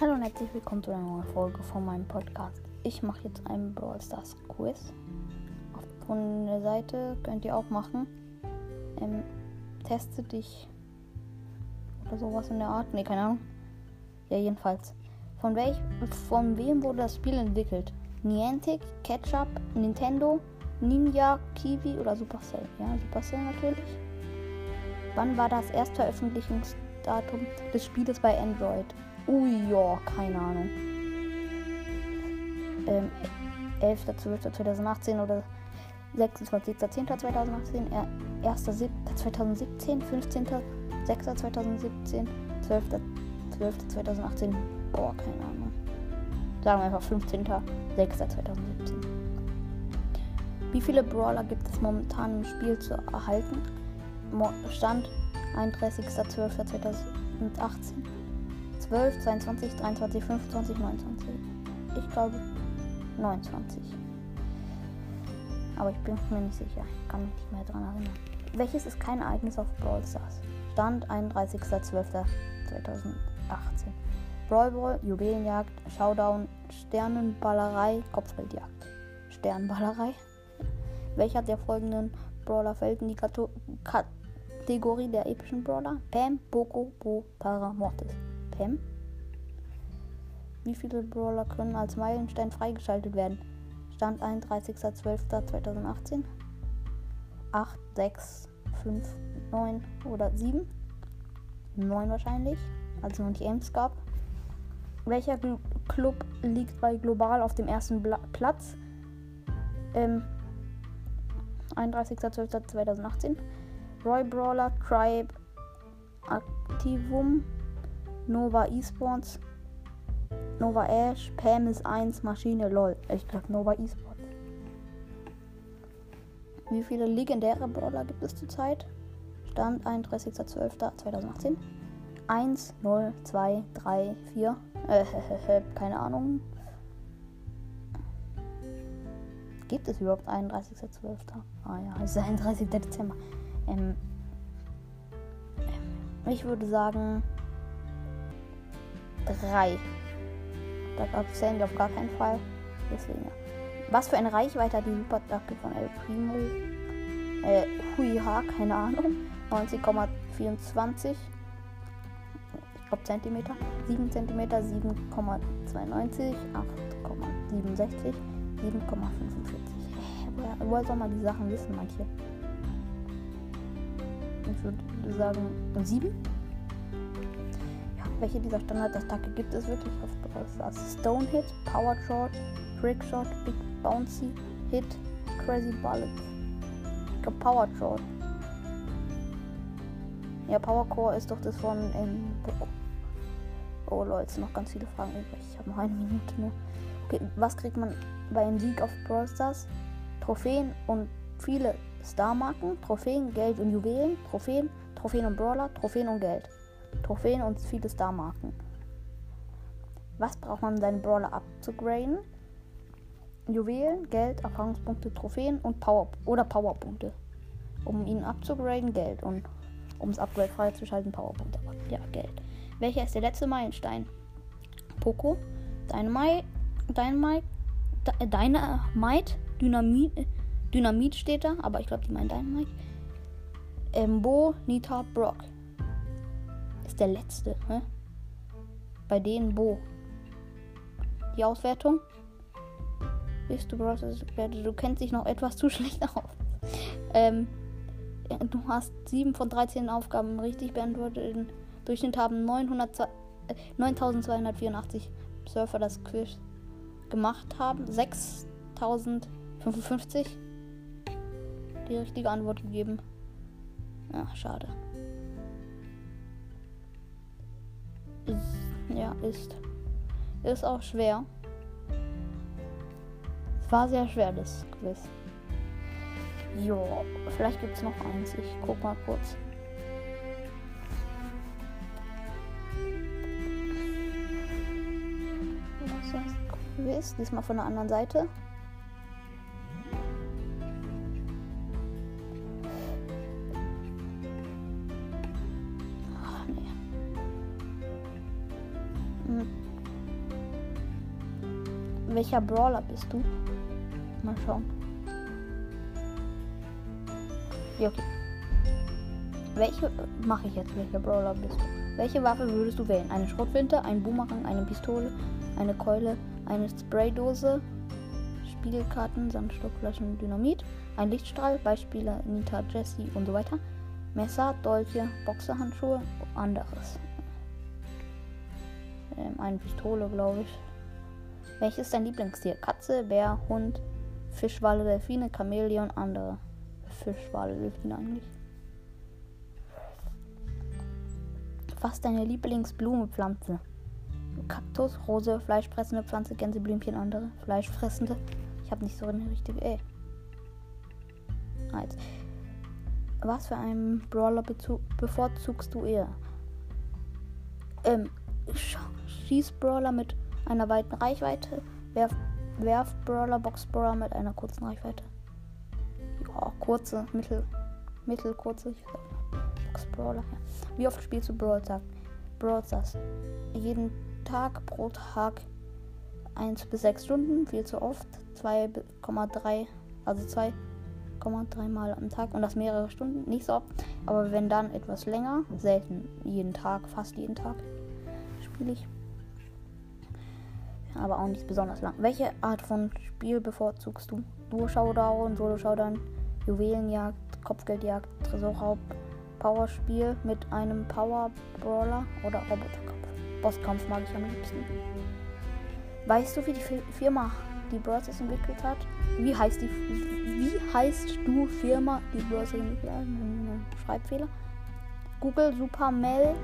Hallo und herzlich willkommen zu einer neuen Folge von meinem Podcast. Ich mache jetzt einen Brawl Stars Quiz. Von der Seite könnt ihr auch machen. Ähm, teste dich oder sowas in der Art. Ne, keine Ahnung. Ja, jedenfalls. Von welch, von wem wurde das Spiel entwickelt? Niantic, Ketchup, Nintendo, Ninja, Kiwi oder Supercell? Ja, Supercell natürlich. Wann war das Erstveröffentlichungsdatum des Spieles bei Android? Ui, ja, keine Ahnung. Ähm, 11.12.2018 oder 26.10.2018, 1.7.2017, 15.06.2017, 12.12.2018. Boah, keine Ahnung. Sagen wir einfach 15.06.2017. Wie viele Brawler gibt es momentan im Spiel zu erhalten? Stand 31.12.2018. 12, 22, 23, 25, 29. Ich glaube 29. Aber ich bin mir nicht sicher. Ich kann mich nicht mehr daran erinnern. Welches ist kein Ereignis auf Brawl Stars? Stand 31.12.2018. Brawl Ball, Juwelenjagd, Showdown, Sternenballerei, Kopfgeldjagd. Sternballerei. Welcher der folgenden Brawler fällt in die Kategorie der epischen Brawler? Pam, Poco, Bo, Para, Mortis. Pam? Wie viele Brawler können als Meilenstein freigeschaltet werden? Stand 31.12.2018. 8, 6, 5, 9 oder 7? 9 wahrscheinlich, als es noch nicht Ames gab. Welcher Club liegt bei Global auf dem ersten Bla Platz? Ähm, 31.12.2018. Roy Brawler, Tribe, Activum, Nova Esports, Nova Ash, Pam ist 1, Maschine LOL. Ich glaube Nova Esports. Wie viele legendäre Brawler gibt es zurzeit? Stand 31.12.2018. 1, 0, 2, 3, 4. Äh, keine Ahnung. Gibt es überhaupt 31.12.? Ah ja, es ist 31. Dezember. Ähm, ich würde sagen 3. Da zählen wir auf gar keinen Fall. Deswegen ja. Was für eine Reichweite hat die Superdacke von El Primo? Äh, Huiha, keine Ahnung. 90,24. Ich glaube Zentimeter. 7 Zentimeter, 7,92, 8,67, 7,45. Woher, woher soll man die Sachen wissen, manche? Ich würde sagen 7. Welche dieser Standardattacke gibt es wirklich auf Stars? Stone Hit, Power Shot, Trick Shot, Big Bouncy Hit, Crazy Bullet. Ich glaube Power Shot. Ja, Power Core ist doch das von ähm, Oh Leute, noch ganz viele Fragen übrig. Ich habe noch eine Minute nur. Okay, was kriegt man bei einem Sieg auf Brawl Stars? Trophäen und viele Starmarken, Trophäen, Geld und Juwelen, Trophäen, Trophäen und Brawler, Trophäen und Geld. Trophäen und viele Star-Marken. Was braucht man, um seinen Brawler abzugraden? Juwelen, Geld, Erfahrungspunkte, Trophäen und Power oder Powerpunkte. Um ihn abzugraden, Geld. Und um das Upgrade freizuschalten, Powerpunkte. Ja, Geld. Welcher ist der letzte Meilenstein? Poco, Dynamite, Dynamite, Dynamite, Dynamit, Dynamit steht da, aber ich glaube, die meinen Dynamite. Embo, Nita, Brock der letzte. Ne? Bei denen Bo. Die Auswertung. Bist du Du kennst dich noch etwas zu schlecht aus. Ähm, du hast 7 von 13 Aufgaben richtig beantwortet. Im Durchschnitt haben 900, 9284 äh, Surfer das Quiz gemacht haben. 6055 die richtige Antwort gegeben. Ja, schade. Ja, ist. Ist auch schwer. Es war sehr schwer, das Quiz. Jo, vielleicht gibt es noch eins. Ich guck mal kurz. Was ist das Quiz? Diesmal von der anderen Seite. Welcher Brawler bist du? Mal schauen. Ja, okay. Welche mache ich jetzt? Welcher Brawler bist du? Welche Waffe würdest du wählen? Eine Schrotflinte, ein Boomerang, eine Pistole, eine Keule, eine Spraydose, Spiegelkarten, Sandstockflaschen, Dynamit, ein Lichtstrahl, Beispiele Nita, Jessie und so weiter. Messer, Dolche, Boxerhandschuhe, anderes. Ähm, eine Pistole, glaube ich. Welches ist dein Lieblingstier? Katze, Bär, Hund, Fischwale, Delfine, Chamäleon, andere. Fischwale, Delfine eigentlich. Was ist deine Lieblingsblumenpflanze? Kaktus, Rose, fleischfressende Pflanze, Gänseblümchen, andere. Fleischfressende. Ich habe nicht so eine richtige. Ey. Halt. Was für einen Brawler bevorzugst du eher? Ähm, Schießbrawler mit einer weiten Reichweite, Werf Werfbrawler, Boxbrawler mit einer kurzen Reichweite. Ja, kurze, mittel, mittelkurze. Boxbrawler. Ja. Wie oft spielst du Brawl Stars? Brawl Stars. Jeden Tag pro Tag 1 bis 6 Stunden, viel zu oft. 2,3, also 2,3 Mal am Tag und das mehrere Stunden, nicht so oft. Aber wenn dann etwas länger, selten jeden Tag, fast jeden Tag spiele ich aber auch nicht besonders lang. Welche Art von Spiel bevorzugst du? Duo-Showdown, Solo-Showdown, Juwelenjagd, Kopfgeldjagd, Tresorraub, Powerspiel mit einem Power-Brawler oder Roboterkampf? Bosskampf mag ich am liebsten. Weißt du, wie die Firma die Brawlers entwickelt hat? Wie heißt die wie heißt du Firma die Brawlers entwickelt hat? Schreibfehler. Google Supermel,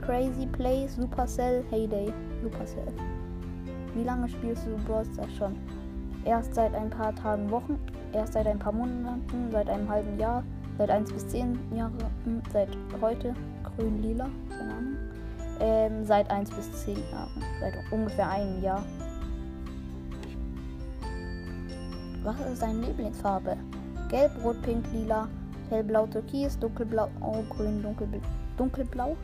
Crazy Play, Supercell, Heyday, Supercell. Wie lange spielst du Brawl Stars schon? Erst seit ein paar Tagen, Wochen, erst seit ein paar Monaten, seit einem halben Jahr, seit 1 bis 10 Jahre, hm, seit heute, grün, lila, keine Ahnung. Ähm, seit 1 bis 10 Jahren, seit ungefähr einem Jahr. Was ist deine Lieblingsfarbe? Gelb, Rot, Pink, Lila, Hellblau, Türkis, Dunkelblau, oh, Grün, Dunkelblau. Dunkelblau?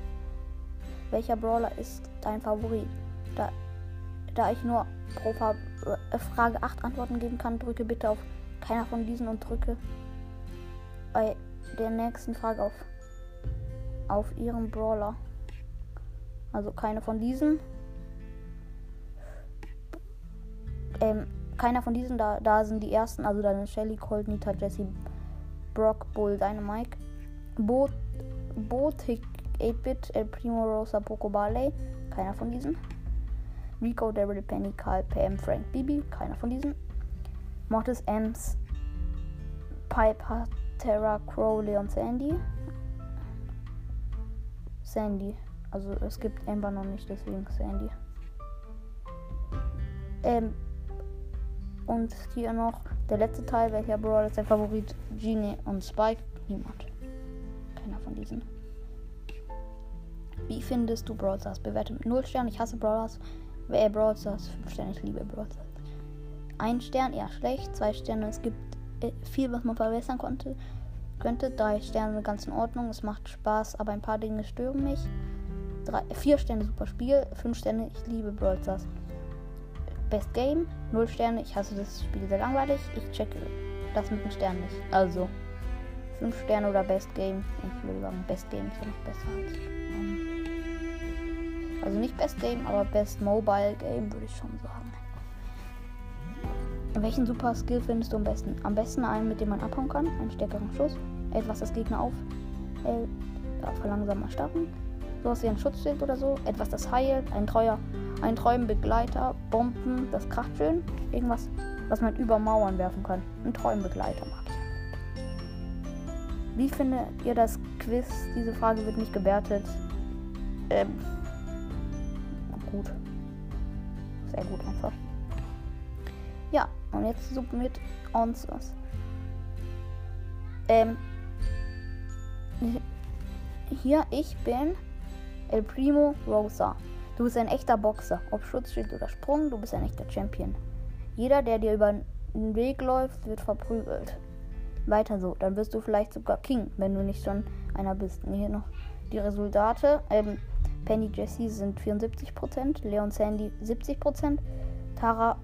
Welcher Brawler ist dein Favorit? Da da ich nur pro äh, Frage 8 Antworten geben kann, drücke bitte auf keiner von diesen und drücke bei der nächsten Frage auf, auf ihren Brawler. Also keine von diesen. Ähm, keiner von diesen, da, da sind die ersten, also dann Shelly, Colt, Nita, Jesse, Brock, Bull, Dynamite, Boot, Boot, 8-Bit, El Primo, Rosa, Poco Barley. Keiner von diesen. Rico, Daryl, Penny, Carl, Pam, Frank, Bibi, keiner von diesen. Mortis, Ems, Piper, Terra, Crow, Leon, Sandy. Sandy. Also es gibt Amber noch nicht, deswegen Sandy. Ähm, und hier noch der letzte Teil, welcher Brawler ist dein Favorit? Genie und Spike? Niemand. Keiner von diesen. Wie findest du Brawl Stars? Bewerte mit 0 Sternen. Ich hasse Brawlers. Wer Brawl Stars? 5 Sterne, ich liebe Brawl Stars. Ein Stern, eher schlecht. Zwei Sterne, es gibt äh, viel, was man verbessern konnte. Könnte. Drei Sterne, ganz in Ordnung. Es macht Spaß, aber ein paar Dinge stören mich. Drei, vier Sterne, super Spiel. Fünf Sterne, ich liebe Brawl Stars. Best Game, null Sterne. Ich hasse das Spiel sehr langweilig. Ich checke das mit den Sternen nicht. Also, fünf Sterne oder Best Game. Ich würde sagen, Best Game ist noch besser als. Also nicht Best Game, aber Best Mobile Game würde ich schon sagen. Welchen Super Skill findest du am besten? Am besten einen, mit dem man abhauen kann, einen stärkeren Schuss, etwas das Gegner auf, äh, verlangsamer starten, sowas wie ein Schutzschild oder so, etwas das heilt, ein treuer, ein treuer Begleiter, Bomben, das kracht schön, irgendwas, was man über Mauern werfen kann. Ein treuen Begleiter mag ich. Wie findet ihr das Quiz? Diese Frage wird nicht gewertet. Ähm, gut. Sehr gut einfach. Ja, und jetzt submit answers. Ähm, hier, ich bin El Primo Rosa. Du bist ein echter Boxer. Ob Schutzschild oder Sprung, du bist ein echter Champion. Jeder, der dir über den Weg läuft, wird verprügelt. Weiter so. Dann wirst du vielleicht sogar King, wenn du nicht schon einer bist. Hier noch die Resultate. Ähm, Penny Jessie sind 74%, Leon Sandy 70%, Tara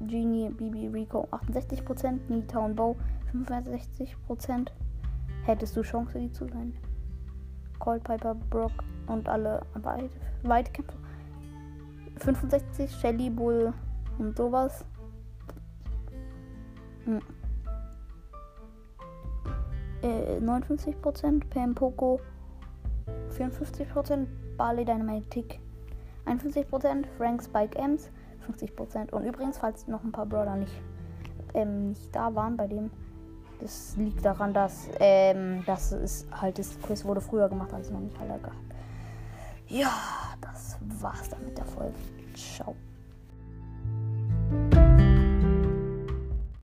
Genie, Bibi, Rico 68%, Nita und Bo 65%. Hättest du Chance, die zu sein? Cold Piper, Brock und alle Weit Weitkämpfer. 65, Shelly, Bull und sowas. Hm. Äh, 59%, Pam Poco 54%, Barley Dynamite Tick 51%, Frank Spike Ems 50%. Und übrigens, falls noch ein paar Brawler nicht, ähm, nicht da waren bei dem, das liegt daran, dass ähm, das ist halt das Quiz wurde früher gemacht, als noch nicht alle gehabt. Ja, das war's dann mit der Folge. Ciao.